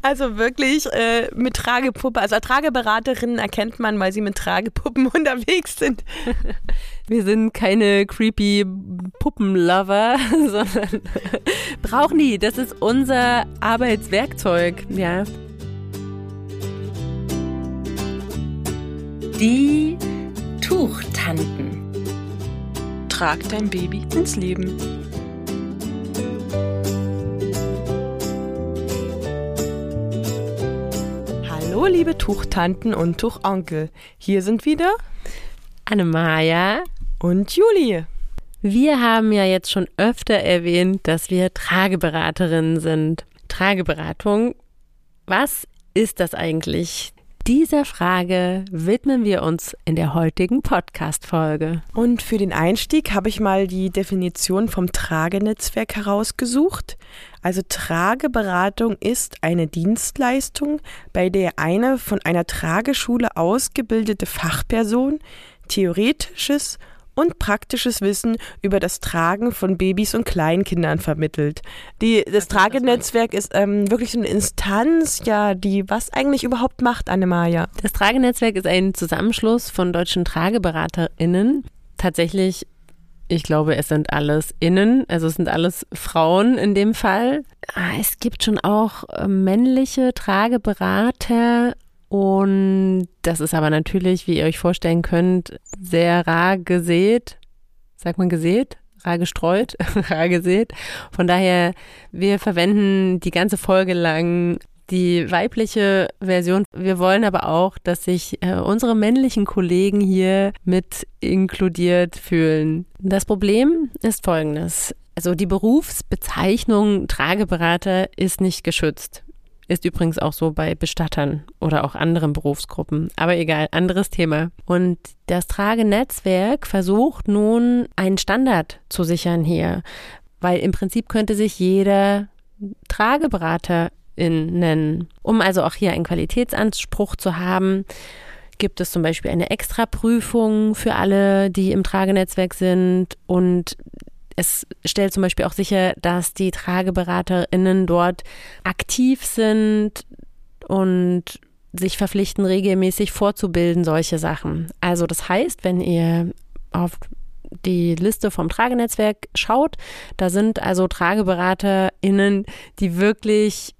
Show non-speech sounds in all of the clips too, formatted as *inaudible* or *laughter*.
Also wirklich äh, mit Tragepuppe. Also Trageberaterinnen erkennt man, weil sie mit Tragepuppen *laughs* unterwegs sind. *laughs* Wir sind keine creepy Puppenlover, *laughs* sondern brauchen die. Das ist unser Arbeitswerkzeug, ja. Die Tuchtanten. Trag dein Baby ins Leben. Hallo, liebe Tuchtanten und Tuchonkel. Hier sind wieder Annemaja und Julie. Wir haben ja jetzt schon öfter erwähnt, dass wir Trageberaterinnen sind. Trageberatung, was ist das eigentlich? Dieser Frage widmen wir uns in der heutigen Podcast-Folge. Und für den Einstieg habe ich mal die Definition vom Tragenetzwerk herausgesucht. Also Trageberatung ist eine Dienstleistung, bei der eine von einer Trageschule ausgebildete Fachperson theoretisches und praktisches Wissen über das Tragen von Babys und Kleinkindern vermittelt. Die, das Tragenetzwerk ist ähm, wirklich so eine Instanz, ja, die was eigentlich überhaupt macht, Annemaja? Das Tragenetzwerk ist ein Zusammenschluss von deutschen TrageberaterInnen. Tatsächlich, ich glaube, es sind alles Innen, also es sind alles Frauen in dem Fall. Ah, es gibt schon auch äh, männliche Trageberater und das ist aber natürlich, wie ihr euch vorstellen könnt, sehr rar gesät. Sagt man gesät? Rar gestreut? *laughs* rar gesät. Von daher, wir verwenden die ganze Folge lang die weibliche Version. Wir wollen aber auch, dass sich äh, unsere männlichen Kollegen hier mit inkludiert fühlen. Das Problem ist folgendes. Also die Berufsbezeichnung Trageberater ist nicht geschützt. Ist übrigens auch so bei Bestattern oder auch anderen Berufsgruppen. Aber egal, anderes Thema. Und das Tragenetzwerk versucht nun einen Standard zu sichern hier. Weil im Prinzip könnte sich jeder Trageberaterin nennen. Um also auch hier einen Qualitätsanspruch zu haben, gibt es zum Beispiel eine Extraprüfung für alle, die im Tragenetzwerk sind und es stellt zum Beispiel auch sicher, dass die TrageberaterInnen dort aktiv sind und sich verpflichten, regelmäßig vorzubilden, solche Sachen. Also das heißt, wenn ihr auf die Liste vom Tragenetzwerk schaut, da sind also TrageberaterInnen, die wirklich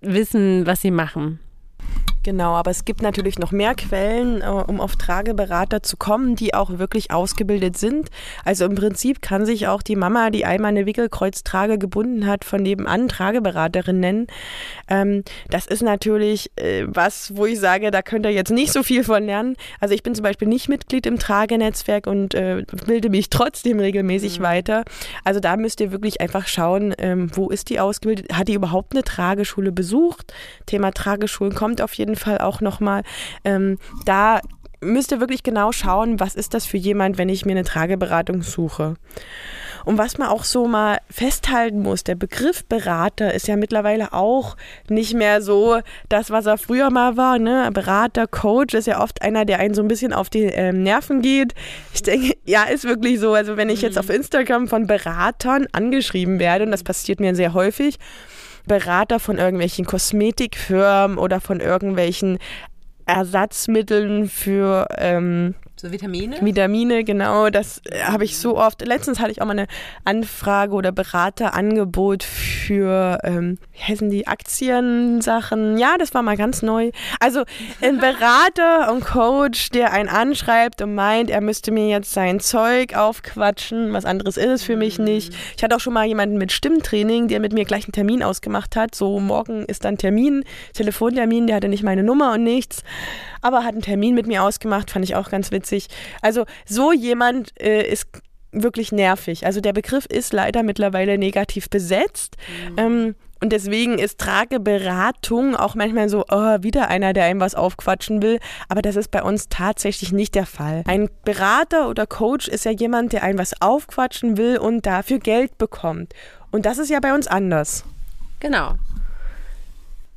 wissen, was sie machen. Genau, aber es gibt natürlich noch mehr Quellen, äh, um auf Trageberater zu kommen, die auch wirklich ausgebildet sind. Also im Prinzip kann sich auch die Mama, die einmal eine Wickelkreuztrage gebunden hat, von nebenan Trageberaterin nennen. Ähm, das ist natürlich äh, was, wo ich sage, da könnt ihr jetzt nicht so viel von lernen. Also ich bin zum Beispiel nicht Mitglied im Tragenetzwerk und äh, bilde mich trotzdem regelmäßig mhm. weiter. Also da müsst ihr wirklich einfach schauen, ähm, wo ist die ausgebildet? Hat die überhaupt eine Trageschule besucht? Thema Trageschulen kommt auf jeden jeden Fall auch nochmal. Ähm, da müsst ihr wirklich genau schauen, was ist das für jemand, wenn ich mir eine Trageberatung suche. Und was man auch so mal festhalten muss, der Begriff Berater ist ja mittlerweile auch nicht mehr so das, was er früher mal war. Ne? Berater, Coach ist ja oft einer, der einen so ein bisschen auf die ähm, Nerven geht. Ich denke, *laughs* ja, ist wirklich so. Also wenn ich jetzt auf Instagram von Beratern angeschrieben werde, und das passiert mir sehr häufig, Berater von irgendwelchen Kosmetikfirmen oder von irgendwelchen Ersatzmitteln für ähm, so Vitamine? Vitamine, genau. Das äh, habe ich so oft. Letztens hatte ich auch mal eine Anfrage oder Beraterangebot für, ähm, wie heißen die, Aktiensachen. Ja, das war mal ganz neu. Also ein Berater und Coach, der einen anschreibt und meint, er müsste mir jetzt sein Zeug aufquatschen. Was anderes ist es für mich nicht. Ich hatte auch schon mal jemanden mit Stimmtraining, der mit mir gleich einen Termin ausgemacht hat. So, morgen ist dann Termin, Telefontermin, der hatte nicht meine Nummer und nichts aber hat einen Termin mit mir ausgemacht, fand ich auch ganz witzig. Also so jemand äh, ist wirklich nervig. Also der Begriff ist leider mittlerweile negativ besetzt. Mhm. Ähm, und deswegen ist Trageberatung auch manchmal so, oh, wieder einer, der einem was aufquatschen will. Aber das ist bei uns tatsächlich nicht der Fall. Ein Berater oder Coach ist ja jemand, der einem was aufquatschen will und dafür Geld bekommt. Und das ist ja bei uns anders. Genau.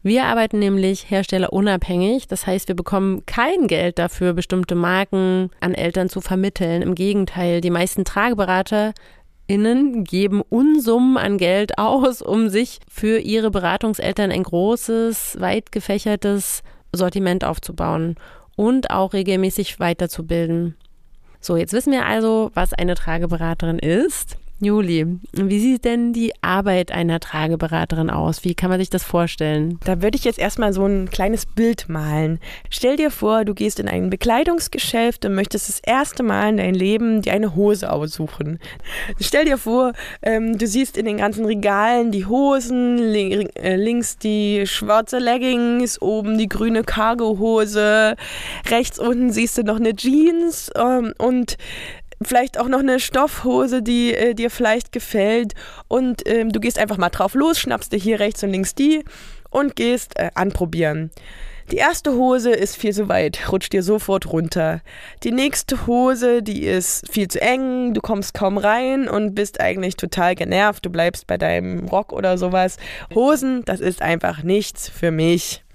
Wir arbeiten nämlich herstellerunabhängig. Das heißt, wir bekommen kein Geld dafür, bestimmte Marken an Eltern zu vermitteln. Im Gegenteil, die meisten Trageberater Innen geben Unsummen an Geld aus, um sich für ihre Beratungseltern ein großes, weit gefächertes Sortiment aufzubauen und auch regelmäßig weiterzubilden. So, jetzt wissen wir also, was eine Trageberaterin ist. Juli, wie sieht denn die Arbeit einer Trageberaterin aus? Wie kann man sich das vorstellen? Da würde ich jetzt erstmal so ein kleines Bild malen. Stell dir vor, du gehst in ein Bekleidungsgeschäft und möchtest das erste Mal in deinem Leben dir eine Hose aussuchen. Stell dir vor, ähm, du siehst in den ganzen Regalen die Hosen, li äh, links die schwarze Leggings, oben die grüne Cargohose, rechts unten siehst du noch eine Jeans ähm, und vielleicht auch noch eine Stoffhose, die äh, dir vielleicht gefällt und ähm, du gehst einfach mal drauf los, schnappst dir hier rechts und links die und gehst äh, anprobieren. Die erste Hose ist viel zu weit, rutscht dir sofort runter. Die nächste Hose, die ist viel zu eng, du kommst kaum rein und bist eigentlich total genervt, du bleibst bei deinem Rock oder sowas. Hosen, das ist einfach nichts für mich.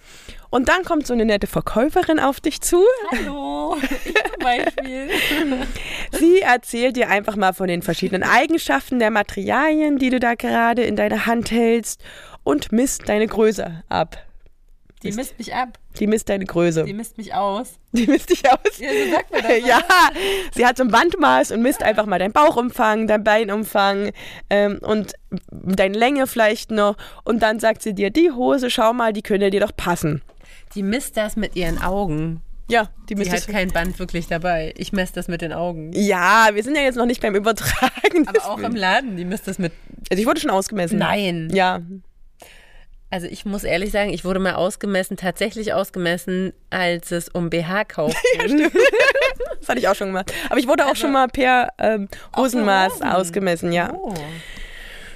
Und dann kommt so eine nette Verkäuferin auf dich zu. Hallo, ich zum Beispiel. *laughs* Sie erzählt dir einfach mal von den verschiedenen Eigenschaften der Materialien, die du da gerade in deiner Hand hältst und misst deine Größe ab. Die misst mich ab. Die misst deine Größe. Die misst mich aus. Die misst dich aus. Ja, so sagt man das. *laughs* Ja, sie hat so ein Bandmaß und misst einfach mal deinen Bauchumfang, deinen Beinumfang ähm, und deine Länge vielleicht noch. Und dann sagt sie dir, die Hose, schau mal, die könnte dir doch passen. Die misst das mit ihren Augen. Ja, die Die misst hat das. kein Band wirklich dabei. Ich messe das mit den Augen. Ja, wir sind ja jetzt noch nicht beim Übertragen. Aber auch im Laden, die misst das mit. Also ich wurde schon ausgemessen. Nein. Ja. Also ich muss ehrlich sagen, ich wurde mal ausgemessen, tatsächlich ausgemessen, als es um BH-Kauf ging. *laughs* Das hatte ich auch schon gemacht. Aber ich wurde auch schon mal per ähm, Hosenmaß Hosen. ausgemessen, ja. Oh.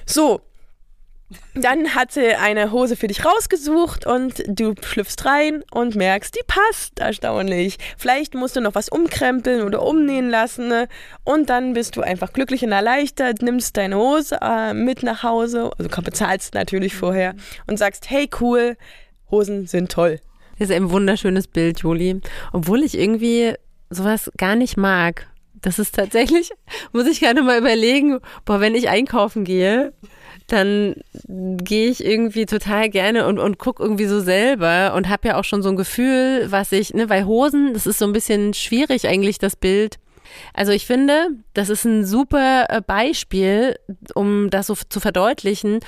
So. Dann hat sie eine Hose für dich rausgesucht und du schlüpfst rein und merkst, die passt erstaunlich. Vielleicht musst du noch was umkrempeln oder umnähen lassen ne? und dann bist du einfach glücklich und erleichtert, nimmst deine Hose äh, mit nach Hause, also bezahlst natürlich vorher und sagst, hey cool, Hosen sind toll. Das ist ein wunderschönes Bild, Juli. Obwohl ich irgendwie sowas gar nicht mag. Das ist tatsächlich, *laughs* muss ich gerade mal überlegen, boah, wenn ich einkaufen gehe, dann gehe ich irgendwie total gerne und, und gucke irgendwie so selber und habe ja auch schon so ein Gefühl, was ich, ne, weil Hosen, das ist so ein bisschen schwierig eigentlich, das Bild. Also ich finde, das ist ein super äh, Beispiel, um das so zu verdeutlichen.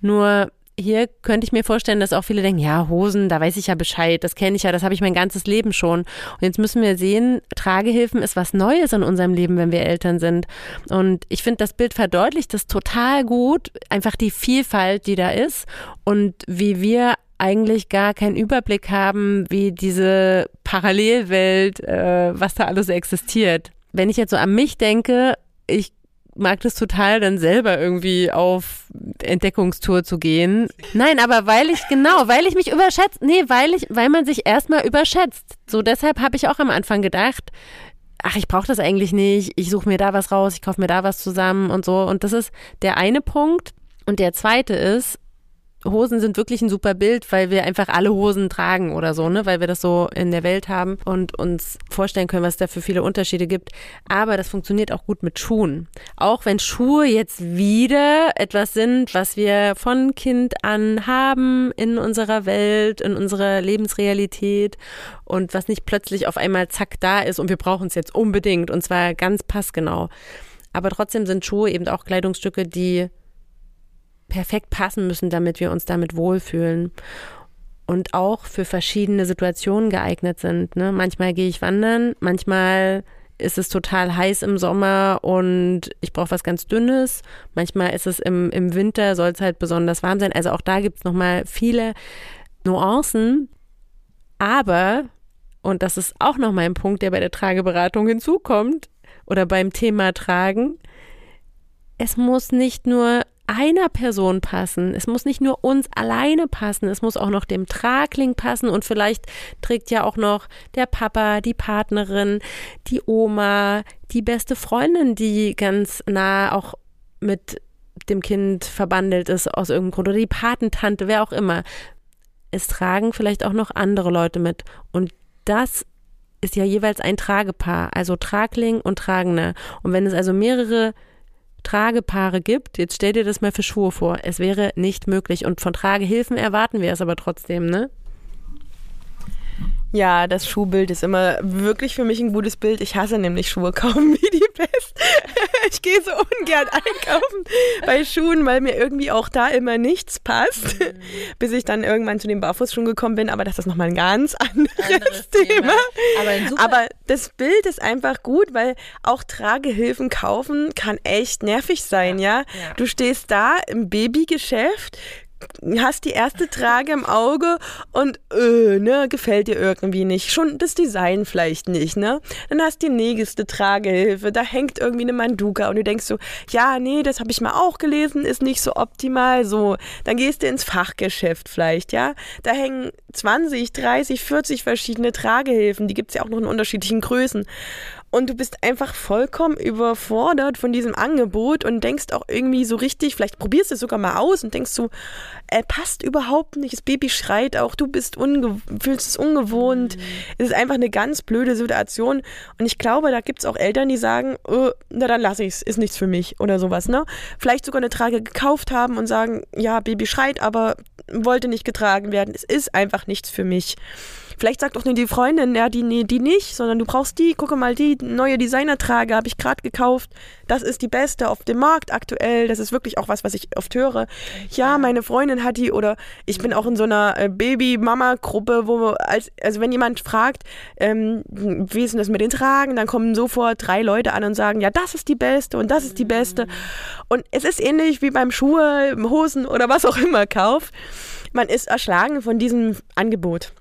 Nur hier könnte ich mir vorstellen, dass auch viele denken, ja, Hosen, da weiß ich ja Bescheid, das kenne ich ja, das habe ich mein ganzes Leben schon. Und jetzt müssen wir sehen, Tragehilfen ist was Neues in unserem Leben, wenn wir Eltern sind. Und ich finde, das Bild verdeutlicht das total gut, einfach die Vielfalt, die da ist und wie wir eigentlich gar keinen Überblick haben, wie diese Parallelwelt, äh, was da alles existiert. Wenn ich jetzt so an mich denke, ich mag das total, dann selber irgendwie auf Entdeckungstour zu gehen. Nein, aber weil ich, genau, weil ich mich überschätzt, nee, weil ich, weil man sich erstmal überschätzt. So deshalb habe ich auch am Anfang gedacht, ach, ich brauche das eigentlich nicht, ich suche mir da was raus, ich kaufe mir da was zusammen und so. Und das ist der eine Punkt. Und der zweite ist, Hosen sind wirklich ein super Bild, weil wir einfach alle Hosen tragen oder so, ne, weil wir das so in der Welt haben und uns vorstellen können, was es da für viele Unterschiede gibt. Aber das funktioniert auch gut mit Schuhen. Auch wenn Schuhe jetzt wieder etwas sind, was wir von Kind an haben in unserer Welt, in unserer Lebensrealität und was nicht plötzlich auf einmal zack da ist und wir brauchen es jetzt unbedingt und zwar ganz passgenau. Aber trotzdem sind Schuhe eben auch Kleidungsstücke, die perfekt passen müssen, damit wir uns damit wohlfühlen und auch für verschiedene Situationen geeignet sind. Ne? Manchmal gehe ich wandern, manchmal ist es total heiß im Sommer und ich brauche was ganz Dünnes. Manchmal ist es im, im Winter, soll es halt besonders warm sein. Also auch da gibt es nochmal viele Nuancen. Aber, und das ist auch nochmal ein Punkt, der bei der Trageberatung hinzukommt oder beim Thema Tragen, es muss nicht nur einer Person passen. Es muss nicht nur uns alleine passen, es muss auch noch dem Tragling passen und vielleicht trägt ja auch noch der Papa, die Partnerin, die Oma, die beste Freundin, die ganz nah auch mit dem Kind verbandelt ist aus irgendeinem Grund oder die Patentante, wer auch immer. Es tragen vielleicht auch noch andere Leute mit und das ist ja jeweils ein Tragepaar, also Tragling und Tragende. Und wenn es also mehrere Tragepaare gibt, jetzt stell dir das mal für Schuhe vor, es wäre nicht möglich. Und von Tragehilfen erwarten wir es aber trotzdem, ne? Ja, das Schuhbild ist immer wirklich für mich ein gutes Bild. Ich hasse nämlich Schuhe *laughs* kaufen wie die Pest. *laughs* Ich gehe so ungern einkaufen bei Schuhen, weil mir irgendwie auch da immer nichts passt, mhm. bis ich dann irgendwann zu den Barfußschuhen gekommen bin. Aber das ist nochmal ein ganz anderes, anderes Thema. Thema. Aber, Aber, das Bild ist einfach gut, weil auch Tragehilfen kaufen kann echt nervig sein, ja? ja? Du stehst da im Babygeschäft, hast die erste Trage im Auge und äh, ne, gefällt dir irgendwie nicht. Schon das Design vielleicht nicht, ne? Dann hast du die nächste Tragehilfe, da hängt irgendwie eine Manduka und du denkst so, ja, nee, das habe ich mal auch gelesen, ist nicht so optimal, so. Dann gehst du ins Fachgeschäft vielleicht, ja? Da hängen 20, 30, 40 verschiedene Tragehilfen, die gibt es ja auch noch in unterschiedlichen Größen und du bist einfach vollkommen überfordert von diesem Angebot und denkst auch irgendwie so richtig, vielleicht probierst du es sogar mal aus und denkst so, er passt überhaupt nicht, das Baby schreit auch, du bist unge fühlst es ungewohnt. Mhm. Es ist einfach eine ganz blöde Situation und ich glaube, da gibt es auch Eltern, die sagen, oh, na dann lasse ich es, ist nichts für mich oder sowas, ne? Vielleicht sogar eine Trage gekauft haben und sagen, ja, Baby schreit, aber wollte nicht getragen werden, es ist einfach nichts für mich. Vielleicht sagt auch nur die Freundin, ja, die, nee, die nicht, sondern du brauchst die, gucke mal, die neue Designertrage habe ich gerade gekauft. Das ist die beste auf dem Markt aktuell. Das ist wirklich auch was, was ich oft höre. Ja, meine Freundin hat die oder ich bin auch in so einer äh, Baby-Mama-Gruppe, wo als, also wenn jemand fragt, ähm, wie ist denn das mit den Tragen, dann kommen sofort drei Leute an und sagen, ja, das ist die beste und das ist die beste. Und es ist ähnlich wie beim Schuhe, Hosen oder was auch immer Kauf. Man ist erschlagen von diesem Angebot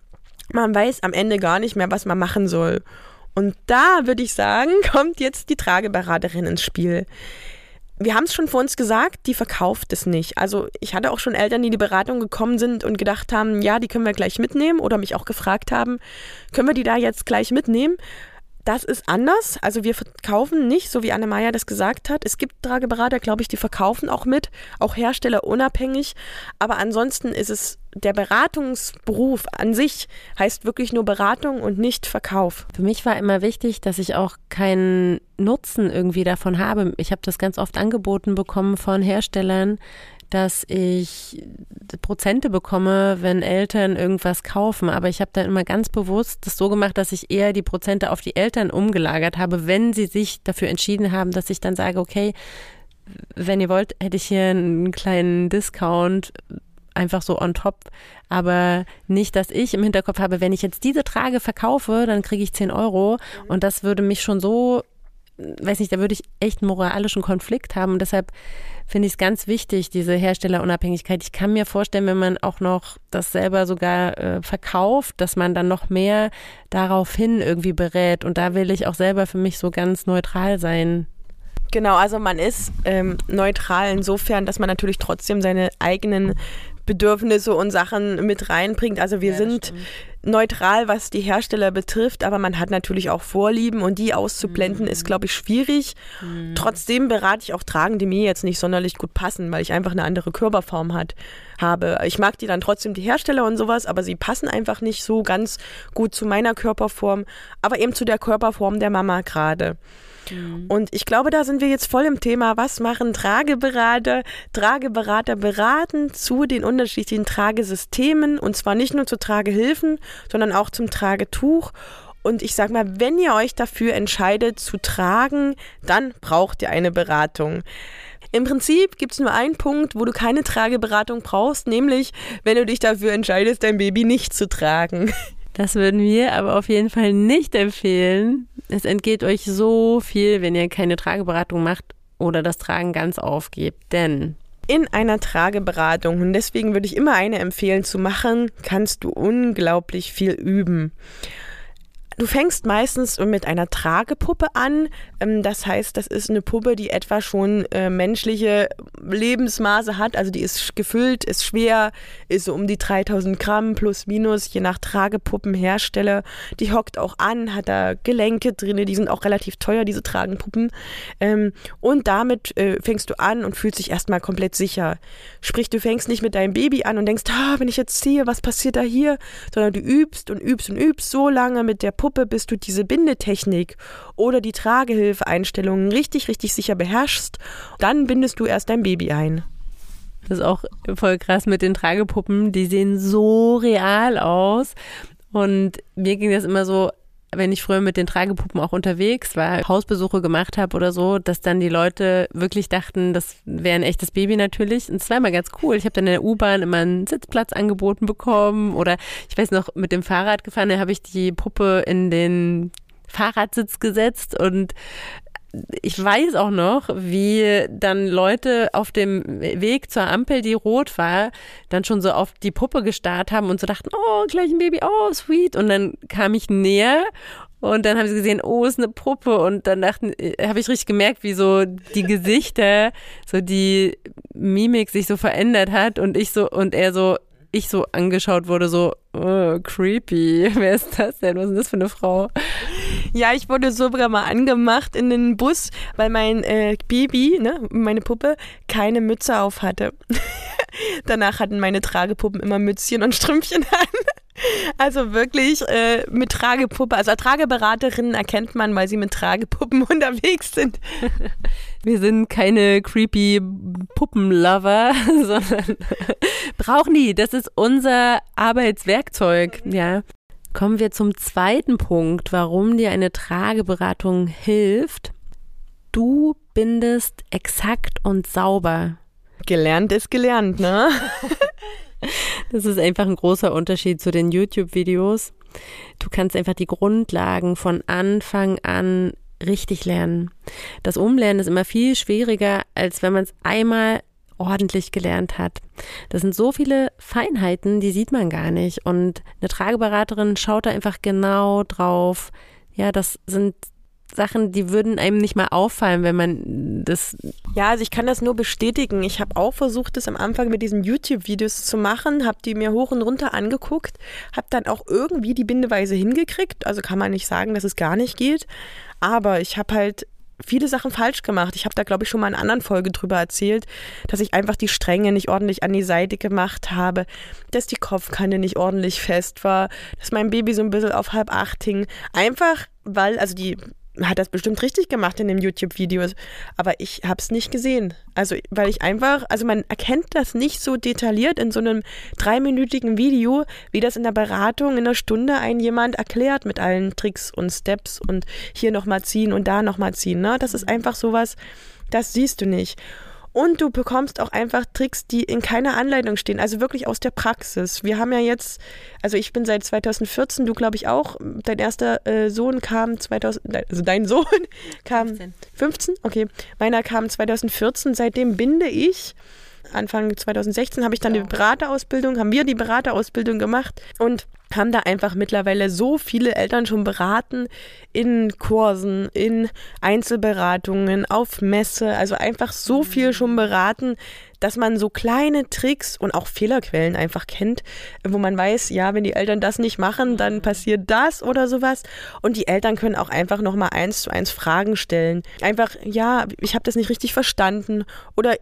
man weiß am Ende gar nicht mehr, was man machen soll. Und da würde ich sagen, *laughs* kommt jetzt die Trageberaterin ins Spiel. Wir haben es schon vor uns gesagt, die verkauft es nicht. Also ich hatte auch schon Eltern, die in die Beratung gekommen sind und gedacht haben, ja, die können wir gleich mitnehmen oder mich auch gefragt haben, können wir die da jetzt gleich mitnehmen? Das ist anders. Also wir verkaufen nicht, so wie Anne-Maja das gesagt hat. Es gibt Trageberater, glaube ich, die verkaufen auch mit, auch Hersteller unabhängig. Aber ansonsten ist es der Beratungsberuf an sich heißt wirklich nur Beratung und nicht Verkauf. Für mich war immer wichtig, dass ich auch keinen Nutzen irgendwie davon habe. Ich habe das ganz oft angeboten bekommen von Herstellern, dass ich Prozente bekomme, wenn Eltern irgendwas kaufen. Aber ich habe dann immer ganz bewusst das so gemacht, dass ich eher die Prozente auf die Eltern umgelagert habe, wenn sie sich dafür entschieden haben, dass ich dann sage, okay, wenn ihr wollt, hätte ich hier einen kleinen Discount einfach so on top, aber nicht, dass ich im Hinterkopf habe, wenn ich jetzt diese Trage verkaufe, dann kriege ich 10 Euro. Und das würde mich schon so, weiß nicht, da würde ich echt einen moralischen Konflikt haben und deshalb finde ich es ganz wichtig, diese Herstellerunabhängigkeit. Ich kann mir vorstellen, wenn man auch noch das selber sogar äh, verkauft, dass man dann noch mehr daraufhin irgendwie berät. Und da will ich auch selber für mich so ganz neutral sein. Genau, also man ist ähm, neutral insofern, dass man natürlich trotzdem seine eigenen Bedürfnisse und Sachen mit reinbringt. Also wir ja, sind stimmt. Neutral, was die Hersteller betrifft, aber man hat natürlich auch Vorlieben und die auszublenden mhm. ist, glaube ich, schwierig. Mhm. Trotzdem berate ich auch Tragen, die mir jetzt nicht sonderlich gut passen, weil ich einfach eine andere Körperform hat, habe. Ich mag die dann trotzdem, die Hersteller und sowas, aber sie passen einfach nicht so ganz gut zu meiner Körperform, aber eben zu der Körperform der Mama gerade. Mhm. Und ich glaube, da sind wir jetzt voll im Thema, was machen Trageberater? Trageberater beraten zu den unterschiedlichen Tragesystemen und zwar nicht nur zu Tragehilfen, sondern auch zum Tragetuch. Und ich sage mal, wenn ihr euch dafür entscheidet zu tragen, dann braucht ihr eine Beratung. Im Prinzip gibt es nur einen Punkt, wo du keine Trageberatung brauchst, nämlich wenn du dich dafür entscheidest, dein Baby nicht zu tragen. Das würden wir aber auf jeden Fall nicht empfehlen. Es entgeht euch so viel, wenn ihr keine Trageberatung macht oder das Tragen ganz aufgebt. Denn in einer Trageberatung, und deswegen würde ich immer eine empfehlen zu machen, kannst du unglaublich viel üben. Du fängst meistens mit einer Tragepuppe an. Ähm, das heißt, das ist eine Puppe, die etwa schon äh, menschliche Lebensmaße hat. Also die ist gefüllt, ist schwer, ist so um die 3000 Gramm plus minus, je nach Tragepuppenhersteller. Die hockt auch an, hat da Gelenke drin, die sind auch relativ teuer, diese Tragenpuppen. Ähm, und damit äh, fängst du an und fühlst dich erstmal komplett sicher. Sprich, du fängst nicht mit deinem Baby an und denkst, ah, wenn ich jetzt ziehe, was passiert da hier? Sondern du übst und übst und übst so lange mit der Puppe Puppe, bis du diese Bindetechnik oder die Tragehilfeeinstellungen richtig, richtig sicher beherrschst. Dann bindest du erst dein Baby ein. Das ist auch voll krass mit den Tragepuppen. Die sehen so real aus. Und mir ging das immer so, wenn ich früher mit den Tragepuppen auch unterwegs war, Hausbesuche gemacht habe oder so, dass dann die Leute wirklich dachten, das wäre ein echtes Baby natürlich. Und es war immer ganz cool. Ich habe dann in der U-Bahn immer einen Sitzplatz angeboten bekommen oder ich weiß noch, mit dem Fahrrad gefahren, da habe ich die Puppe in den Fahrradsitz gesetzt und ich weiß auch noch, wie dann Leute auf dem Weg zur Ampel, die rot war, dann schon so auf die Puppe gestarrt haben und so dachten, oh, gleich ein Baby, oh, sweet. Und dann kam ich näher und dann haben sie gesehen, oh, ist eine Puppe. Und dann dachten, äh, habe ich richtig gemerkt, wie so die Gesichter, so die Mimik sich so verändert hat und ich so, und er so, ich so angeschaut wurde, so, oh, creepy. *laughs* Wer ist das denn? Was ist das für eine Frau? Ja, ich wurde sogar mal angemacht in den Bus, weil mein äh, Baby, ne, meine Puppe, keine Mütze auf hatte. *laughs* Danach hatten meine Tragepuppen immer Mützchen und Strümpfchen an. *laughs* Also wirklich äh, mit Tragepuppe. Also Trageberaterinnen erkennt man, weil sie mit Tragepuppen unterwegs sind. Wir sind keine creepy Puppenlover, *laughs* sondern *laughs* brauchen die. Das ist unser Arbeitswerkzeug. Ja. Kommen wir zum zweiten Punkt, warum dir eine Trageberatung hilft. Du bindest exakt und sauber. Gelernt ist gelernt, ne? *laughs* das ist einfach ein großer Unterschied zu den YouTube-Videos. Du kannst einfach die Grundlagen von Anfang an richtig lernen. Das Umlernen ist immer viel schwieriger, als wenn man es einmal ordentlich gelernt hat. Das sind so viele Feinheiten, die sieht man gar nicht. Und eine Trageberaterin schaut da einfach genau drauf. Ja, das sind Sachen, die würden einem nicht mal auffallen, wenn man das. Ja, also ich kann das nur bestätigen. Ich habe auch versucht, das am Anfang mit diesen YouTube-Videos zu machen, habe die mir hoch und runter angeguckt, habe dann auch irgendwie die Bindeweise hingekriegt. Also kann man nicht sagen, dass es gar nicht geht. Aber ich habe halt viele Sachen falsch gemacht. Ich habe da, glaube ich, schon mal in einer anderen Folge drüber erzählt, dass ich einfach die Stränge nicht ordentlich an die Seite gemacht habe, dass die Kopfkanne nicht ordentlich fest war, dass mein Baby so ein bisschen auf halb acht hing. Einfach, weil, also die hat das bestimmt richtig gemacht in den YouTube-Videos, aber ich habe es nicht gesehen. Also, weil ich einfach, also man erkennt das nicht so detailliert in so einem dreiminütigen Video, wie das in der Beratung in einer Stunde ein jemand erklärt mit allen Tricks und Steps und hier nochmal ziehen und da nochmal ziehen. Ne? Das ist einfach sowas, das siehst du nicht. Und du bekommst auch einfach Tricks, die in keiner Anleitung stehen, also wirklich aus der Praxis. Wir haben ja jetzt, also ich bin seit 2014, du glaube ich auch, dein erster äh, Sohn kam 2000, also dein *laughs* Sohn kam 15. 15? Okay, meiner kam 2014, seitdem binde ich. Anfang 2016 habe ich dann ja. die Beraterausbildung, haben wir die Beraterausbildung gemacht und haben da einfach mittlerweile so viele Eltern schon beraten in Kursen, in Einzelberatungen, auf Messe, also einfach so viel schon beraten, dass man so kleine Tricks und auch Fehlerquellen einfach kennt, wo man weiß, ja, wenn die Eltern das nicht machen, dann passiert das oder sowas. Und die Eltern können auch einfach nochmal eins zu eins Fragen stellen. Einfach, ja, ich habe das nicht richtig verstanden oder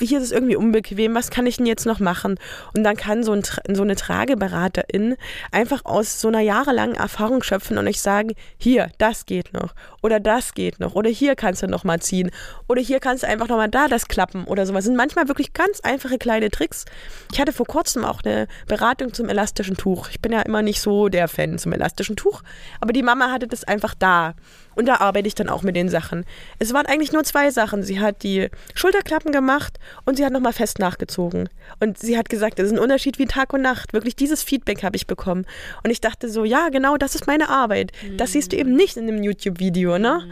hier ist es irgendwie unbequem, was kann ich denn jetzt noch machen? Und dann kann so, ein, so eine Trageberaterin einfach aus so einer jahrelangen Erfahrung schöpfen und euch sagen, hier, das geht noch oder das geht noch oder hier kannst du nochmal ziehen oder hier kannst du einfach nochmal da das klappen oder sowas. Das sind manchmal wirklich ganz einfache kleine Tricks. Ich hatte vor kurzem auch eine Beratung zum elastischen Tuch. Ich bin ja immer nicht so der Fan zum elastischen Tuch, aber die Mama hatte das einfach da. Und da arbeite ich dann auch mit den Sachen. Es waren eigentlich nur zwei Sachen. Sie hat die Schulterklappen gemacht und sie hat nochmal fest nachgezogen. Und sie hat gesagt, das ist ein Unterschied wie Tag und Nacht. Wirklich dieses Feedback habe ich bekommen. Und ich dachte so, ja, genau, das ist meine Arbeit. Das siehst du eben nicht in einem YouTube-Video, ne?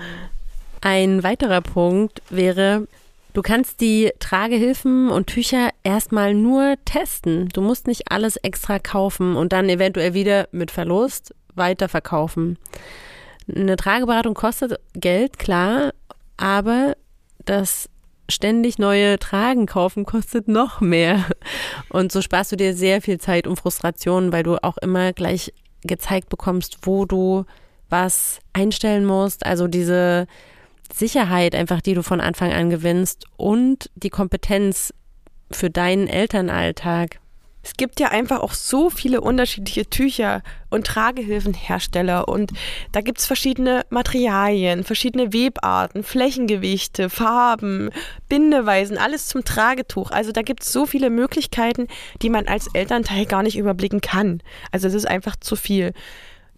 Ein weiterer Punkt wäre, Du kannst die Tragehilfen und Tücher erstmal nur testen. Du musst nicht alles extra kaufen und dann eventuell wieder mit Verlust weiterverkaufen. Eine Trageberatung kostet Geld, klar, aber das ständig neue Tragen kaufen kostet noch mehr. Und so sparst du dir sehr viel Zeit und Frustration, weil du auch immer gleich gezeigt bekommst, wo du was einstellen musst. Also diese Sicherheit einfach, die du von Anfang an gewinnst und die Kompetenz für deinen Elternalltag. Es gibt ja einfach auch so viele unterschiedliche Tücher und Tragehilfenhersteller und da gibt es verschiedene Materialien, verschiedene Webarten, Flächengewichte, Farben, Bindeweisen, alles zum Tragetuch. Also da gibt es so viele Möglichkeiten, die man als Elternteil gar nicht überblicken kann. Also es ist einfach zu viel.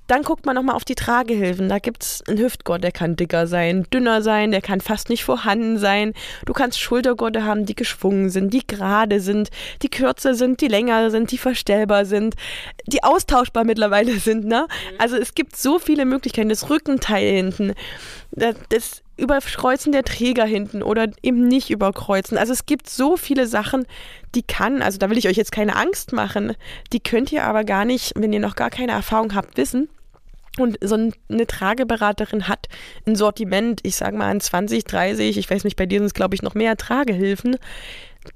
Dann guckt man nochmal auf die Tragehilfen. Da gibt es einen Hüftgurt, der kann dicker sein, dünner sein, der kann fast nicht vorhanden sein. Du kannst Schultergurte haben, die geschwungen sind, die gerade sind, die kürzer sind, die länger sind, die verstellbar sind, die austauschbar mittlerweile *laughs* sind. Ne? Mhm. Also es gibt so viele Möglichkeiten. Das Rückenteil hinten, das Überkreuzen der Träger hinten oder eben nicht überkreuzen. Also es gibt so viele Sachen, die kann, also da will ich euch jetzt keine Angst machen, die könnt ihr aber gar nicht, wenn ihr noch gar keine Erfahrung habt, wissen. Und so eine Trageberaterin hat ein Sortiment, ich sage mal an 20, 30, ich weiß nicht, bei dir sind es glaube ich noch mehr Tragehilfen,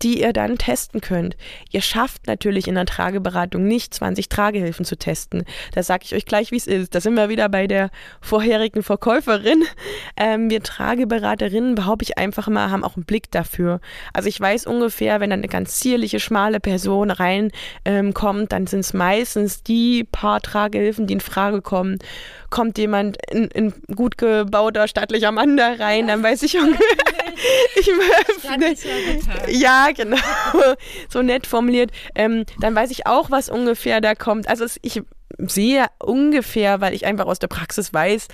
die ihr dann testen könnt. Ihr schafft natürlich in der Trageberatung nicht 20 Tragehilfen zu testen. Da sage ich euch gleich, wie es ist. Da sind wir wieder bei der vorherigen Verkäuferin. Ähm, wir Trageberaterinnen, behaupte ich einfach mal, haben auch einen Blick dafür. Also ich weiß ungefähr, wenn dann eine ganz zierliche, schmale Person reinkommt, ähm, dann sind es meistens die paar Tragehilfen, die in Frage kommen kommt jemand in, in gut gebauter stattlicher Mann da rein, dann weiß ich ungefähr. *laughs* ich öffne. Ja, genau. *laughs* so nett formuliert. Ähm, dann weiß ich auch, was ungefähr da kommt. Also ich sehe ungefähr, weil ich einfach aus der Praxis weiß,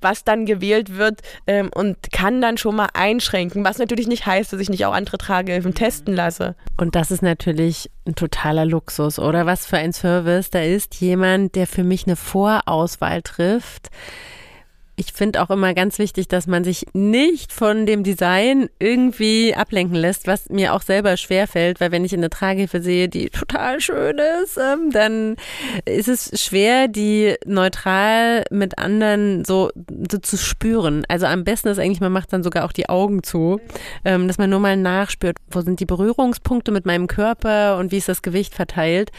was dann gewählt wird ähm, und kann dann schon mal einschränken, was natürlich nicht heißt, dass ich nicht auch andere Tragehilfen testen lasse. Und das ist natürlich ein totaler Luxus, oder? Was für ein Service. Da ist jemand, der für mich eine Vorauswahl trifft ich finde auch immer ganz wichtig, dass man sich nicht von dem Design irgendwie ablenken lässt, was mir auch selber schwerfällt, weil wenn ich eine Tragehilfe sehe, die total schön ist, ähm, dann ist es schwer, die neutral mit anderen so, so, zu spüren. Also am besten ist eigentlich, man macht dann sogar auch die Augen zu, ähm, dass man nur mal nachspürt, wo sind die Berührungspunkte mit meinem Körper und wie ist das Gewicht verteilt.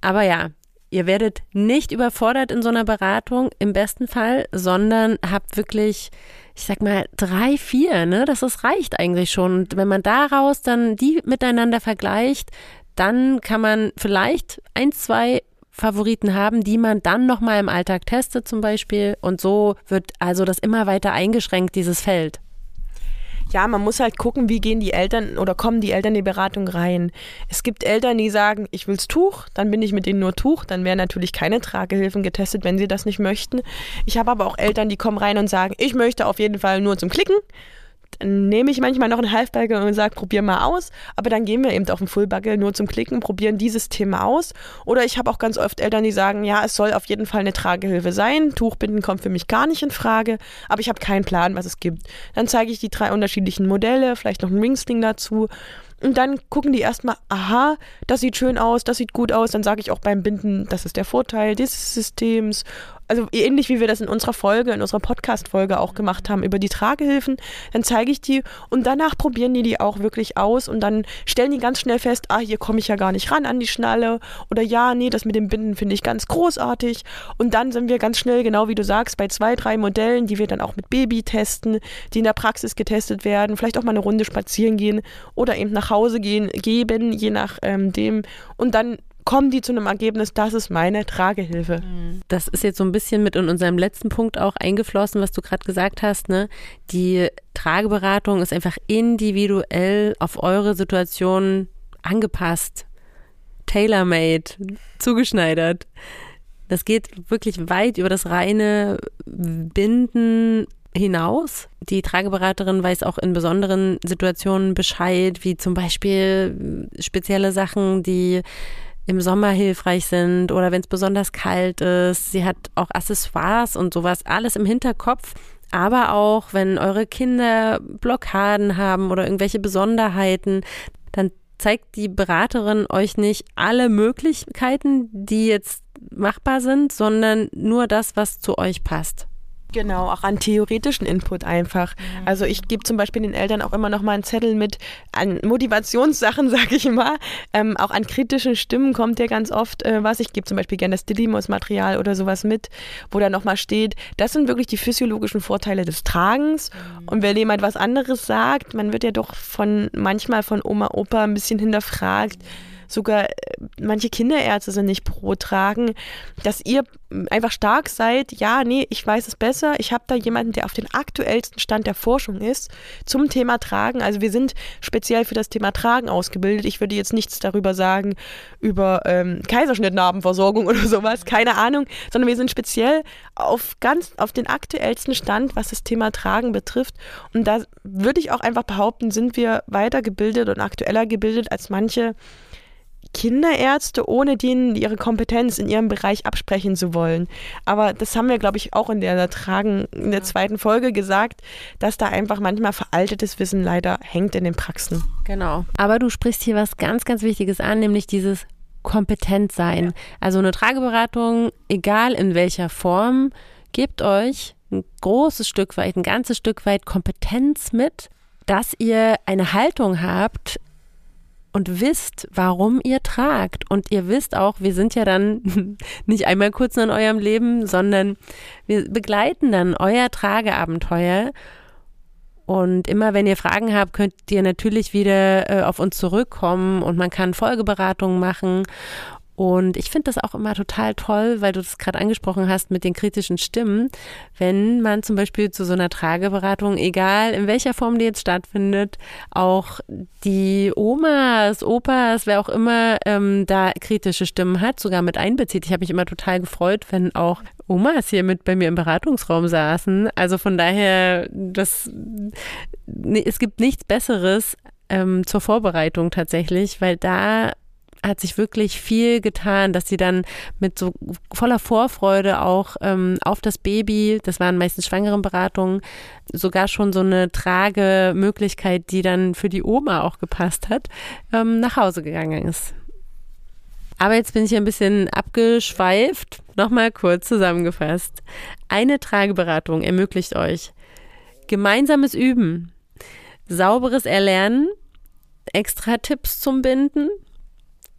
Aber ja, Ihr werdet nicht überfordert in so einer Beratung im besten Fall, sondern habt wirklich, ich sag mal, drei, vier, ne? Das ist, reicht eigentlich schon. Und wenn man daraus dann die miteinander vergleicht, dann kann man vielleicht ein, zwei Favoriten haben, die man dann nochmal im Alltag testet zum Beispiel. Und so wird also das immer weiter eingeschränkt, dieses Feld ja, man muss halt gucken, wie gehen die Eltern oder kommen die Eltern in die Beratung rein. Es gibt Eltern, die sagen, ich will's Tuch, dann bin ich mit denen nur Tuch, dann werden natürlich keine Tragehilfen getestet, wenn sie das nicht möchten. Ich habe aber auch Eltern, die kommen rein und sagen, ich möchte auf jeden Fall nur zum Klicken nehme ich manchmal noch einen Halfbagger und sage, probier mal aus. Aber dann gehen wir eben auf einen Fullbagger nur zum Klicken, probieren dieses Thema aus. Oder ich habe auch ganz oft Eltern, die sagen, ja, es soll auf jeden Fall eine Tragehilfe sein. Tuchbinden kommt für mich gar nicht in Frage, aber ich habe keinen Plan, was es gibt. Dann zeige ich die drei unterschiedlichen Modelle, vielleicht noch ein Ringsling dazu. Und dann gucken die erstmal, aha, das sieht schön aus, das sieht gut aus. Dann sage ich auch beim Binden, das ist der Vorteil dieses Systems also ähnlich wie wir das in unserer Folge, in unserer Podcast-Folge auch gemacht haben über die Tragehilfen, dann zeige ich die und danach probieren die die auch wirklich aus und dann stellen die ganz schnell fest, ah, hier komme ich ja gar nicht ran an die Schnalle oder ja, nee, das mit dem Binden finde ich ganz großartig. Und dann sind wir ganz schnell, genau wie du sagst, bei zwei, drei Modellen, die wir dann auch mit Baby testen, die in der Praxis getestet werden, vielleicht auch mal eine Runde spazieren gehen oder eben nach Hause gehen, geben, je nach ähm, und dann kommen die zu einem Ergebnis, das ist meine Tragehilfe. Das ist jetzt so ein bisschen mit in unserem letzten Punkt auch eingeflossen, was du gerade gesagt hast. Ne? Die Trageberatung ist einfach individuell auf eure Situation angepasst, tailor-made, zugeschneidert. Das geht wirklich weit über das reine Binden hinaus. Die Trageberaterin weiß auch in besonderen Situationen Bescheid, wie zum Beispiel spezielle Sachen, die im Sommer hilfreich sind oder wenn es besonders kalt ist. Sie hat auch Accessoires und sowas, alles im Hinterkopf. Aber auch, wenn eure Kinder Blockaden haben oder irgendwelche Besonderheiten, dann zeigt die Beraterin euch nicht alle Möglichkeiten, die jetzt machbar sind, sondern nur das, was zu euch passt. Genau, auch an theoretischen Input einfach. Mhm. Also ich gebe zum Beispiel den Eltern auch immer noch mal einen Zettel mit an Motivationssachen, *laughs* sage ich immer. Ähm, auch an kritischen Stimmen kommt ja ganz oft äh, was. Ich gebe zum Beispiel gerne das Dilimos-Material oder sowas mit, wo da noch mal steht, das sind wirklich die physiologischen Vorteile des Tragens. Mhm. Und wenn jemand was anderes sagt, man wird ja doch von manchmal von Oma, Opa ein bisschen hinterfragt. Mhm sogar äh, manche Kinderärzte sind nicht pro Tragen, dass ihr einfach stark seid, ja, nee, ich weiß es besser, ich habe da jemanden, der auf den aktuellsten Stand der Forschung ist zum Thema Tragen. Also wir sind speziell für das Thema Tragen ausgebildet. Ich würde jetzt nichts darüber sagen, über ähm, Kaiserschnittnarbenversorgung *laughs* oder sowas, keine Ahnung, sondern wir sind speziell auf ganz, auf den aktuellsten Stand, was das Thema Tragen betrifft. Und da würde ich auch einfach behaupten, sind wir weitergebildet und aktueller gebildet als manche Kinderärzte, ohne denen ihre Kompetenz in ihrem Bereich absprechen zu wollen. Aber das haben wir, glaube ich, auch in der Tragen, in der zweiten Folge gesagt, dass da einfach manchmal veraltetes Wissen leider hängt in den Praxen. Genau. Aber du sprichst hier was ganz, ganz Wichtiges an, nämlich dieses kompetent sein. Ja. Also eine Trageberatung, egal in welcher Form, gibt euch ein großes Stück weit, ein ganzes Stück weit Kompetenz mit, dass ihr eine Haltung habt, und wisst, warum ihr tragt. Und ihr wisst auch, wir sind ja dann *laughs* nicht einmal kurz in eurem Leben, sondern wir begleiten dann euer Trageabenteuer. Und immer wenn ihr Fragen habt, könnt ihr natürlich wieder äh, auf uns zurückkommen und man kann Folgeberatungen machen. Und ich finde das auch immer total toll, weil du das gerade angesprochen hast mit den kritischen Stimmen. Wenn man zum Beispiel zu so einer Trageberatung, egal in welcher Form die jetzt stattfindet, auch die Omas, Opas, wer auch immer ähm, da kritische Stimmen hat, sogar mit einbezieht. Ich habe mich immer total gefreut, wenn auch Omas hier mit bei mir im Beratungsraum saßen. Also von daher, das, es gibt nichts Besseres ähm, zur Vorbereitung tatsächlich, weil da hat sich wirklich viel getan, dass sie dann mit so voller Vorfreude auch ähm, auf das Baby, das waren meistens Schwangerenberatungen, sogar schon so eine Tragemöglichkeit, die dann für die Oma auch gepasst hat, ähm, nach Hause gegangen ist. Aber jetzt bin ich ein bisschen abgeschweift. Nochmal kurz zusammengefasst. Eine Trageberatung ermöglicht euch gemeinsames Üben, sauberes Erlernen, extra Tipps zum Binden,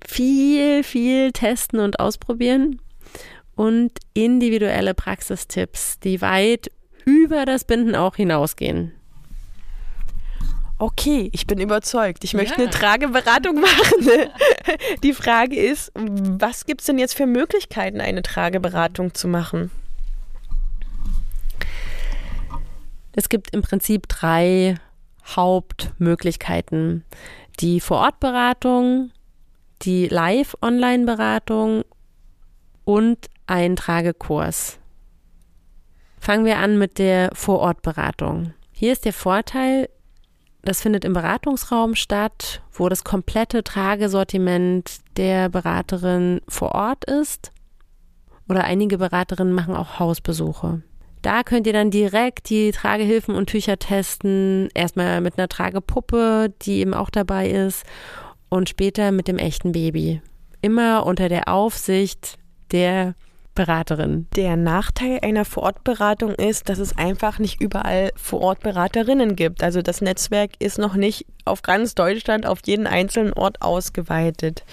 viel, viel testen und ausprobieren und individuelle Praxistipps, die weit über das Binden auch hinausgehen. Okay, ich bin überzeugt. Ich möchte ja. eine Trageberatung *laughs* machen. Die Frage ist, was gibt es denn jetzt für Möglichkeiten, eine Trageberatung zu machen? Es gibt im Prinzip drei Hauptmöglichkeiten. Die Vorortberatung, die Live-Online-Beratung und ein Tragekurs. Fangen wir an mit der Vorortberatung. Hier ist der Vorteil, das findet im Beratungsraum statt, wo das komplette Tragesortiment der Beraterin vor Ort ist. Oder einige Beraterinnen machen auch Hausbesuche. Da könnt ihr dann direkt die Tragehilfen und Tücher testen. Erstmal mit einer Tragepuppe, die eben auch dabei ist und später mit dem echten Baby. Immer unter der Aufsicht der Beraterin. Der Nachteil einer Vorortberatung ist, dass es einfach nicht überall Vorortberaterinnen gibt. Also das Netzwerk ist noch nicht auf ganz Deutschland auf jeden einzelnen Ort ausgeweitet.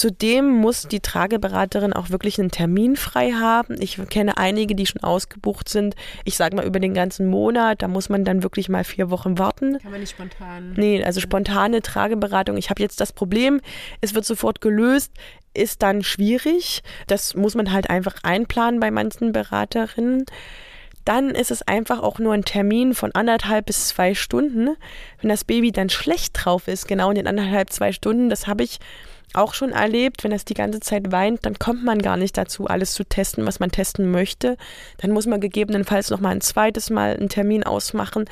Zudem muss die Trageberaterin auch wirklich einen Termin frei haben. Ich kenne einige, die schon ausgebucht sind. Ich sage mal über den ganzen Monat. Da muss man dann wirklich mal vier Wochen warten. Kann man nicht spontan. Nee, also spontane Trageberatung. Ich habe jetzt das Problem, es wird sofort gelöst ist dann schwierig. Das muss man halt einfach einplanen bei manchen Beraterinnen. Dann ist es einfach auch nur ein Termin von anderthalb bis zwei Stunden. Wenn das Baby dann schlecht drauf ist, genau in den anderthalb, zwei Stunden, das habe ich auch schon erlebt, wenn es die ganze Zeit weint, dann kommt man gar nicht dazu, alles zu testen, was man testen möchte. Dann muss man gegebenenfalls noch mal ein zweites Mal einen Termin ausmachen.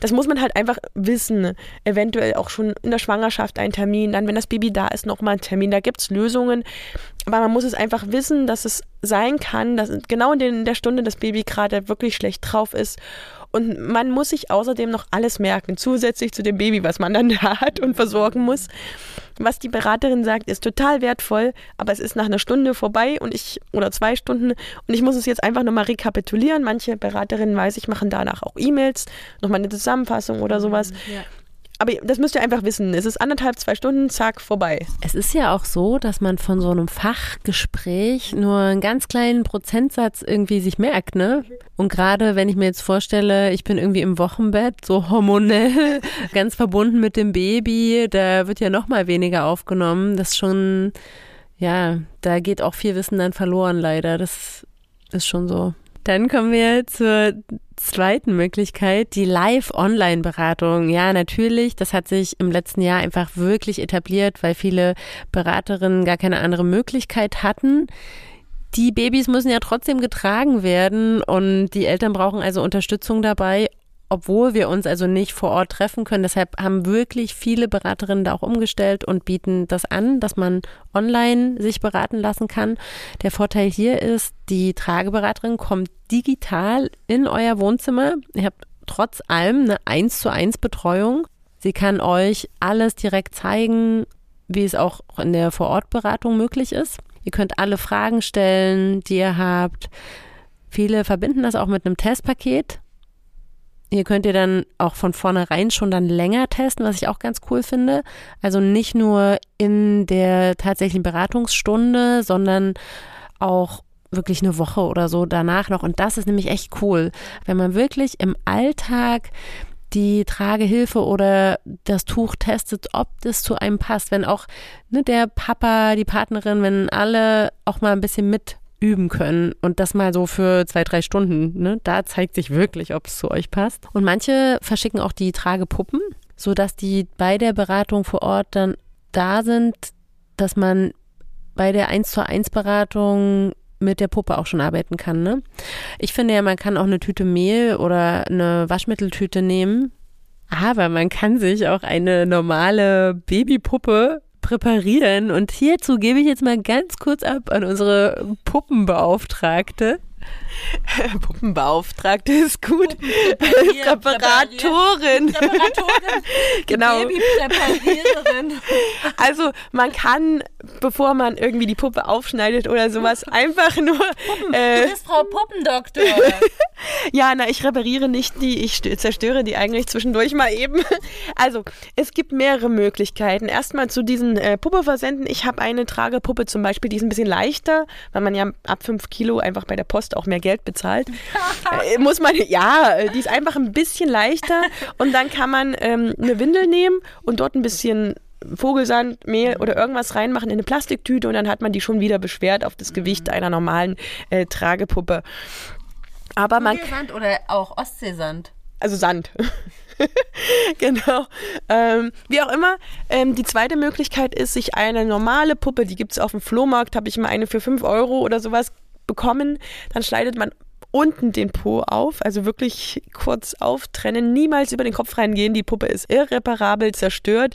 Das muss man halt einfach wissen. Eventuell auch schon in der Schwangerschaft ein Termin, dann wenn das Baby da ist, noch mal ein Termin. Da gibt es Lösungen. Aber man muss es einfach wissen, dass es sein kann, dass genau in der Stunde das Baby gerade wirklich schlecht drauf ist und man muss sich außerdem noch alles merken, zusätzlich zu dem Baby, was man dann *laughs* da hat und versorgen muss. Was die Beraterin sagt, ist total wertvoll, aber es ist nach einer Stunde vorbei und ich, oder zwei Stunden, und ich muss es jetzt einfach nochmal rekapitulieren. Manche Beraterinnen, weiß ich, machen danach auch E-Mails, nochmal eine Zusammenfassung oder sowas. Ja. Aber das müsst ihr einfach wissen. Es ist anderthalb, zwei Stunden, zack, vorbei. Es ist ja auch so, dass man von so einem Fachgespräch nur einen ganz kleinen Prozentsatz irgendwie sich merkt, ne? Und gerade wenn ich mir jetzt vorstelle, ich bin irgendwie im Wochenbett, so hormonell, *laughs* ganz verbunden mit dem Baby, da wird ja noch mal weniger aufgenommen. Das ist schon, ja, da geht auch viel Wissen dann verloren, leider. Das ist schon so. Dann kommen wir zur zweiten Möglichkeit, die Live-Online-Beratung. Ja, natürlich, das hat sich im letzten Jahr einfach wirklich etabliert, weil viele Beraterinnen gar keine andere Möglichkeit hatten. Die Babys müssen ja trotzdem getragen werden und die Eltern brauchen also Unterstützung dabei, obwohl wir uns also nicht vor Ort treffen können. Deshalb haben wirklich viele Beraterinnen da auch umgestellt und bieten das an, dass man online sich beraten lassen kann. Der Vorteil hier ist, die Trageberaterin kommt digital in euer Wohnzimmer. Ihr habt trotz allem eine 1 zu 1 Betreuung. Sie kann euch alles direkt zeigen, wie es auch in der Vorortberatung möglich ist. Ihr könnt alle Fragen stellen, die ihr habt. Viele verbinden das auch mit einem Testpaket. Hier könnt ihr dann auch von vornherein schon dann länger testen, was ich auch ganz cool finde. Also nicht nur in der tatsächlichen Beratungsstunde, sondern auch wirklich eine Woche oder so danach noch. Und das ist nämlich echt cool, wenn man wirklich im Alltag die Tragehilfe oder das Tuch testet, ob das zu einem passt. Wenn auch ne, der Papa, die Partnerin, wenn alle auch mal ein bisschen mit üben können und das mal so für zwei, drei Stunden. Ne? Da zeigt sich wirklich, ob es zu euch passt. Und manche verschicken auch die Tragepuppen, sodass die bei der Beratung vor Ort dann da sind, dass man bei der 1 zu 1 Beratung mit der Puppe auch schon arbeiten kann. Ne? Ich finde ja, man kann auch eine Tüte Mehl oder eine Waschmitteltüte nehmen, aber man kann sich auch eine normale Babypuppe präparieren. Und hierzu gebe ich jetzt mal ganz kurz ab an unsere Puppenbeauftragte. *laughs* Puppenbeauftragte ist gut. *laughs* Präparatorin. Präparatorin. *laughs* genau. also man kann, bevor man irgendwie die Puppe aufschneidet oder sowas, einfach nur. Puppen. Äh, du bist Frau Puppendoktor. ja, na, ich repariere nicht die, ich zerstöre die eigentlich zwischendurch mal eben. Also, es gibt mehrere Möglichkeiten. Erstmal zu diesen äh, Puppe-Versenden. Ich habe eine Tragepuppe zum Beispiel, die ist ein bisschen leichter, weil man ja ab 5 Kilo einfach bei der Post auch mehr Geld bezahlt. äh, muss man, ja, die ist einfach ein bisschen leichter und dann kann man ähm, eine Windel nehmen und dort ein bisschen Vogelsand, Mehl oder irgendwas reinmachen in eine Plastiktüte und dann hat man die schon wieder beschwert auf das Gewicht mhm. einer normalen äh, Tragepuppe. Aber man Vogelsand oder auch Ostseesand? Also Sand. *laughs* genau. Ähm, wie auch immer, ähm, die zweite Möglichkeit ist, sich eine normale Puppe, die gibt es auf dem Flohmarkt, habe ich mal eine für 5 Euro oder sowas bekommen. Dann schneidet man unten den Po auf, also wirklich kurz auftrennen, niemals über den Kopf reingehen. Die Puppe ist irreparabel zerstört.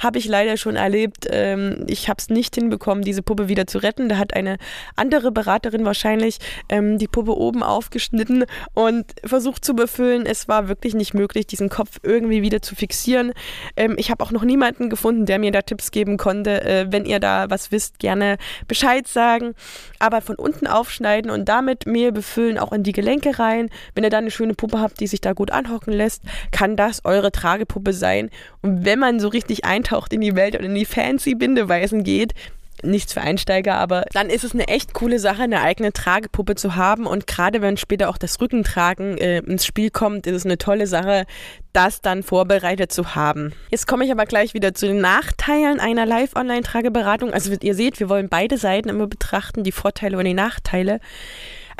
Habe ich leider schon erlebt. Ähm, ich habe es nicht hinbekommen, diese Puppe wieder zu retten. Da hat eine andere Beraterin wahrscheinlich ähm, die Puppe oben aufgeschnitten und versucht zu befüllen. Es war wirklich nicht möglich, diesen Kopf irgendwie wieder zu fixieren. Ähm, ich habe auch noch niemanden gefunden, der mir da Tipps geben konnte. Äh, wenn ihr da was wisst, gerne Bescheid sagen. Aber von unten aufschneiden und damit Mehl befüllen, auch in die Gelenke rein. Wenn ihr da eine schöne Puppe habt, die sich da gut anhocken lässt, kann das eure Tragepuppe sein. Und wenn man so richtig eintaucht in die Welt und in die fancy Bindeweisen geht, nichts für Einsteiger, aber dann ist es eine echt coole Sache, eine eigene Tragepuppe zu haben. Und gerade wenn später auch das Rückentragen äh, ins Spiel kommt, ist es eine tolle Sache, das dann vorbereitet zu haben. Jetzt komme ich aber gleich wieder zu den Nachteilen einer Live-Online-Trageberatung. Also ihr seht, wir wollen beide Seiten immer betrachten, die Vorteile und die Nachteile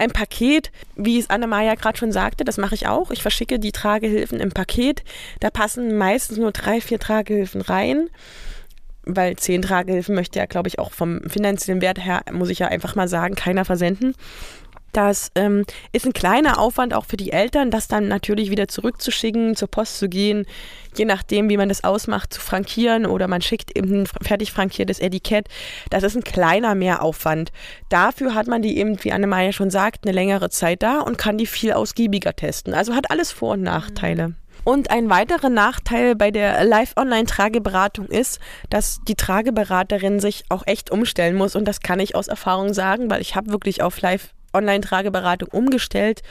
ein Paket, wie es Anna-Maja gerade schon sagte, das mache ich auch. Ich verschicke die Tragehilfen im Paket. Da passen meistens nur drei, vier Tragehilfen rein weil zehn Tragehilfen möchte ja, glaube ich, auch vom finanziellen Wert her, muss ich ja einfach mal sagen, keiner versenden. Das ähm, ist ein kleiner Aufwand auch für die Eltern, das dann natürlich wieder zurückzuschicken, zur Post zu gehen, je nachdem, wie man das ausmacht, zu frankieren oder man schickt eben ein fertig frankiertes Etikett. Das ist ein kleiner Mehraufwand. Dafür hat man die eben, wie Anne-Maja schon sagt, eine längere Zeit da und kann die viel ausgiebiger testen. Also hat alles Vor- und Nachteile. Mhm. Und ein weiterer Nachteil bei der Live-Online-Trageberatung ist, dass die Trageberaterin sich auch echt umstellen muss. Und das kann ich aus Erfahrung sagen, weil ich habe wirklich auf Live Online-Trageberatung umgestellt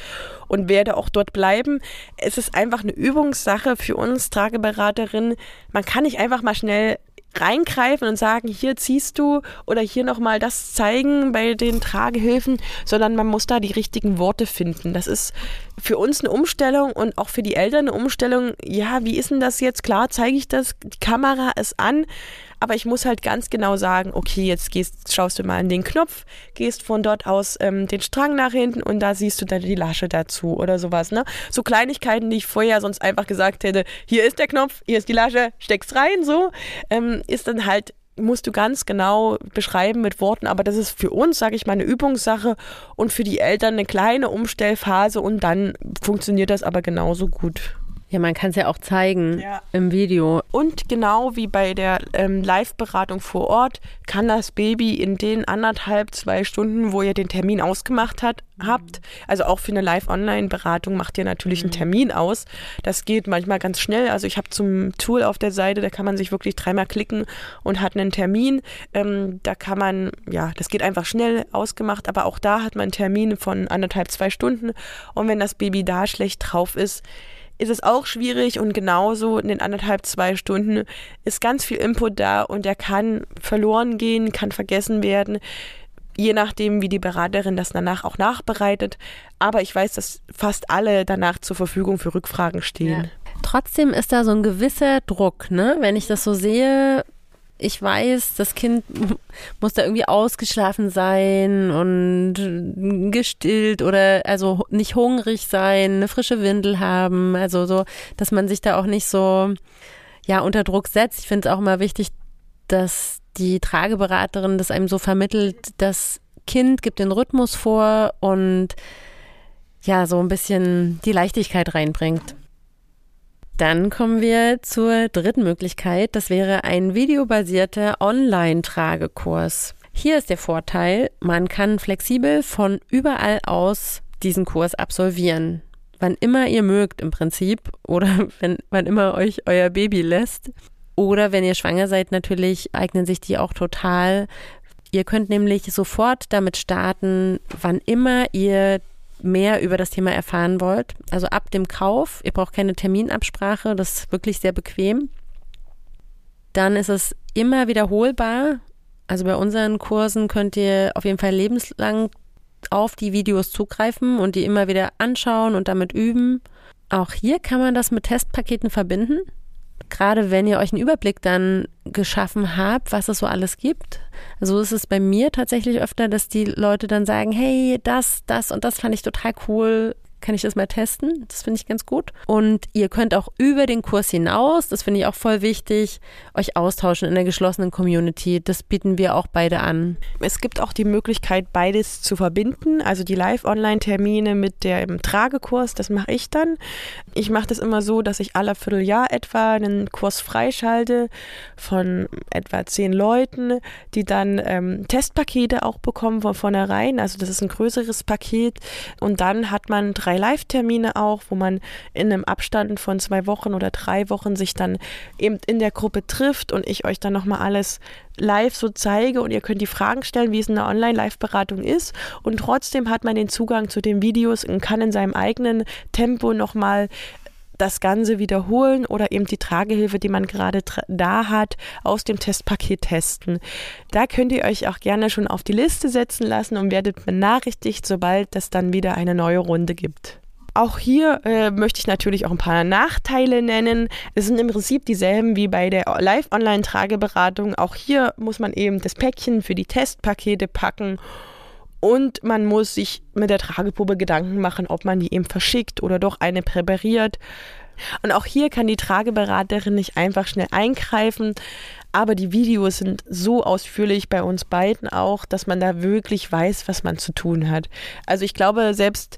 und werde auch dort bleiben. Es ist einfach eine Übungssache für uns Trageberaterinnen. Man kann nicht einfach mal schnell reingreifen und sagen, hier ziehst du oder hier nochmal das zeigen bei den Tragehilfen, sondern man muss da die richtigen Worte finden. Das ist für uns eine Umstellung und auch für die Eltern eine Umstellung. Ja, wie ist denn das jetzt? Klar, zeige ich das, die Kamera ist an, aber ich muss halt ganz genau sagen, okay, jetzt gehst, schaust du mal an den Knopf, gehst von dort aus ähm, den Strang nach hinten und da siehst du dann die Lasche dazu oder sowas. Ne? So Kleinigkeiten, die ich vorher sonst einfach gesagt hätte, hier ist der Knopf, hier ist die Lasche, steckst rein, so, ähm, ist dann halt musst du ganz genau beschreiben mit Worten, aber das ist für uns, sage ich mal, eine Übungssache und für die Eltern eine kleine Umstellphase und dann funktioniert das aber genauso gut. Ja, man kann es ja auch zeigen ja. im Video. Und genau wie bei der ähm, Live-Beratung vor Ort kann das Baby in den anderthalb, zwei Stunden, wo ihr den Termin ausgemacht hat, mhm. habt, also auch für eine Live-Online-Beratung macht ihr natürlich mhm. einen Termin aus. Das geht manchmal ganz schnell. Also ich habe zum Tool auf der Seite, da kann man sich wirklich dreimal klicken und hat einen Termin. Ähm, da kann man, ja, das geht einfach schnell ausgemacht, aber auch da hat man einen Termin von anderthalb, zwei Stunden. Und wenn das Baby da schlecht drauf ist, ist es auch schwierig und genauso in den anderthalb, zwei Stunden ist ganz viel Input da und der kann verloren gehen, kann vergessen werden, je nachdem, wie die Beraterin das danach auch nachbereitet. Aber ich weiß, dass fast alle danach zur Verfügung für Rückfragen stehen. Ja. Trotzdem ist da so ein gewisser Druck, ne? Wenn ich das so sehe, ich weiß, das Kind *laughs* muss da irgendwie ausgeschlafen sein und gestillt oder also nicht hungrig sein, eine frische Windel haben, also so, dass man sich da auch nicht so ja unter Druck setzt. Ich finde es auch immer wichtig, dass die Trageberaterin das einem so vermittelt, das Kind gibt den Rhythmus vor und ja, so ein bisschen die Leichtigkeit reinbringt. Dann kommen wir zur dritten Möglichkeit. Das wäre ein videobasierter Online-Tragekurs. Hier ist der Vorteil, man kann flexibel von überall aus diesen Kurs absolvieren. Wann immer ihr mögt im Prinzip oder *laughs* wenn, wann immer euch euer Baby lässt. Oder wenn ihr schwanger seid, natürlich eignen sich die auch total. Ihr könnt nämlich sofort damit starten, wann immer ihr mehr über das Thema erfahren wollt, also ab dem Kauf, ihr braucht keine Terminabsprache, das ist wirklich sehr bequem. Dann ist es immer wiederholbar. Also bei unseren Kursen könnt ihr auf jeden Fall lebenslang auf die Videos zugreifen und die immer wieder anschauen und damit üben. Auch hier kann man das mit Testpaketen verbinden gerade wenn ihr euch einen Überblick dann geschaffen habt, was es so alles gibt. So ist es bei mir tatsächlich öfter, dass die Leute dann sagen, hey, das, das und das fand ich total cool kann ich das mal testen. Das finde ich ganz gut. Und ihr könnt auch über den Kurs hinaus, das finde ich auch voll wichtig, euch austauschen in der geschlossenen Community. Das bieten wir auch beide an. Es gibt auch die Möglichkeit, beides zu verbinden, also die Live-Online-Termine mit dem Tragekurs, das mache ich dann. Ich mache das immer so, dass ich alle Vierteljahr etwa einen Kurs freischalte von etwa zehn Leuten, die dann ähm, Testpakete auch bekommen von vornherein. Also das ist ein größeres Paket und dann hat man drei drei Live-Termine auch, wo man in einem Abstand von zwei Wochen oder drei Wochen sich dann eben in der Gruppe trifft und ich euch dann nochmal alles live so zeige und ihr könnt die Fragen stellen, wie es in der Online-Live-Beratung ist. Und trotzdem hat man den Zugang zu den Videos und kann in seinem eigenen Tempo nochmal das Ganze wiederholen oder eben die Tragehilfe, die man gerade da hat, aus dem Testpaket testen. Da könnt ihr euch auch gerne schon auf die Liste setzen lassen und werdet benachrichtigt, sobald es dann wieder eine neue Runde gibt. Auch hier äh, möchte ich natürlich auch ein paar Nachteile nennen. Es sind im Prinzip dieselben wie bei der Live-Online-Trageberatung. Auch hier muss man eben das Päckchen für die Testpakete packen und man muss sich mit der Trageprobe Gedanken machen, ob man die eben verschickt oder doch eine präpariert. Und auch hier kann die Trageberaterin nicht einfach schnell eingreifen. Aber die Videos sind so ausführlich bei uns beiden auch, dass man da wirklich weiß, was man zu tun hat. Also ich glaube, selbst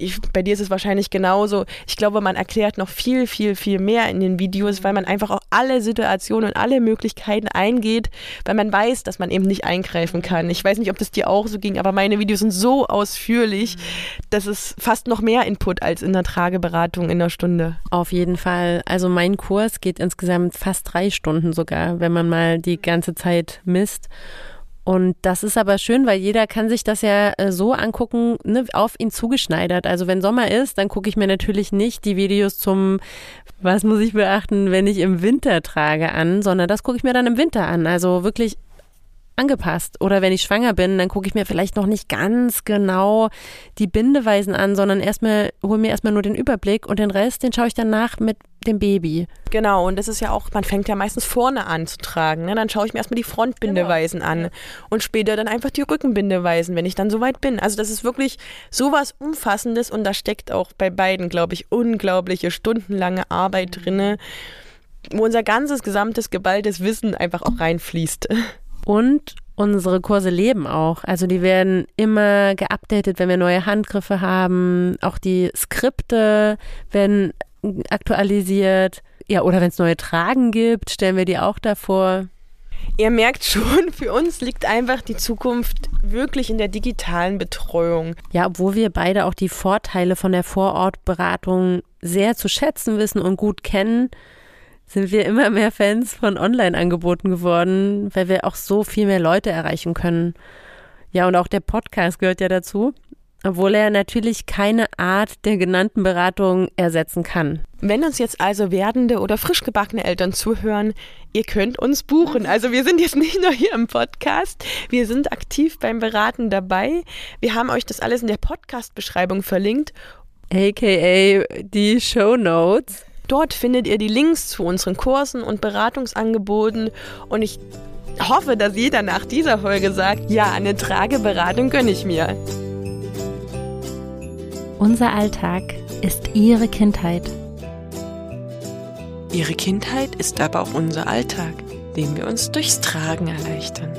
ich, bei dir ist es wahrscheinlich genauso. Ich glaube, man erklärt noch viel, viel, viel mehr in den Videos, weil man einfach auch alle Situationen und alle Möglichkeiten eingeht, weil man weiß, dass man eben nicht eingreifen kann. Ich weiß nicht, ob das dir auch so ging, aber meine Videos sind so ausführlich, dass es fast noch mehr Input als in der Trageberatung in der Stunde. Auf jeden Fall. Also mein Kurs geht insgesamt fast drei Stunden sogar, wenn man mal die ganze Zeit misst. Und das ist aber schön, weil jeder kann sich das ja äh, so angucken, ne, auf ihn zugeschneidert. Also wenn Sommer ist, dann gucke ich mir natürlich nicht die Videos zum, was muss ich beachten, wenn ich im Winter trage an, sondern das gucke ich mir dann im Winter an. Also wirklich angepasst. Oder wenn ich schwanger bin, dann gucke ich mir vielleicht noch nicht ganz genau die Bindeweisen an, sondern erstmal hole mir erstmal nur den Überblick und den Rest, den schaue ich dann nach mit dem Baby. Genau, und das ist ja auch, man fängt ja meistens vorne an zu tragen. Ne? Dann schaue ich mir erstmal die Frontbindeweisen genau. an und später dann einfach die Rückenbindeweisen, wenn ich dann soweit bin. Also das ist wirklich sowas Umfassendes und da steckt auch bei beiden, glaube ich, unglaubliche stundenlange Arbeit drin, wo unser ganzes gesamtes geballtes Wissen einfach auch reinfließt. Und unsere Kurse leben auch. Also die werden immer geupdatet, wenn wir neue Handgriffe haben. Auch die Skripte werden aktualisiert. Ja, oder wenn es neue Tragen gibt, stellen wir die auch davor. Ihr merkt schon, für uns liegt einfach die Zukunft wirklich in der digitalen Betreuung. Ja, obwohl wir beide auch die Vorteile von der Vorortberatung sehr zu schätzen wissen und gut kennen, sind wir immer mehr Fans von Online-Angeboten geworden, weil wir auch so viel mehr Leute erreichen können. Ja, und auch der Podcast gehört ja dazu, obwohl er natürlich keine Art der genannten Beratung ersetzen kann. Wenn uns jetzt also werdende oder frisch gebackene Eltern zuhören, ihr könnt uns buchen. Also wir sind jetzt nicht *laughs* nur hier im Podcast, wir sind aktiv beim Beraten dabei. Wir haben euch das alles in der Podcast-Beschreibung verlinkt. AKA die Show Notes. Dort findet ihr die Links zu unseren Kursen und Beratungsangeboten und ich hoffe, dass jeder nach dieser Folge sagt, ja, eine Trageberatung gönne ich mir. Unser Alltag ist Ihre Kindheit. Ihre Kindheit ist aber auch unser Alltag, den wir uns durchs Tragen erleichtern.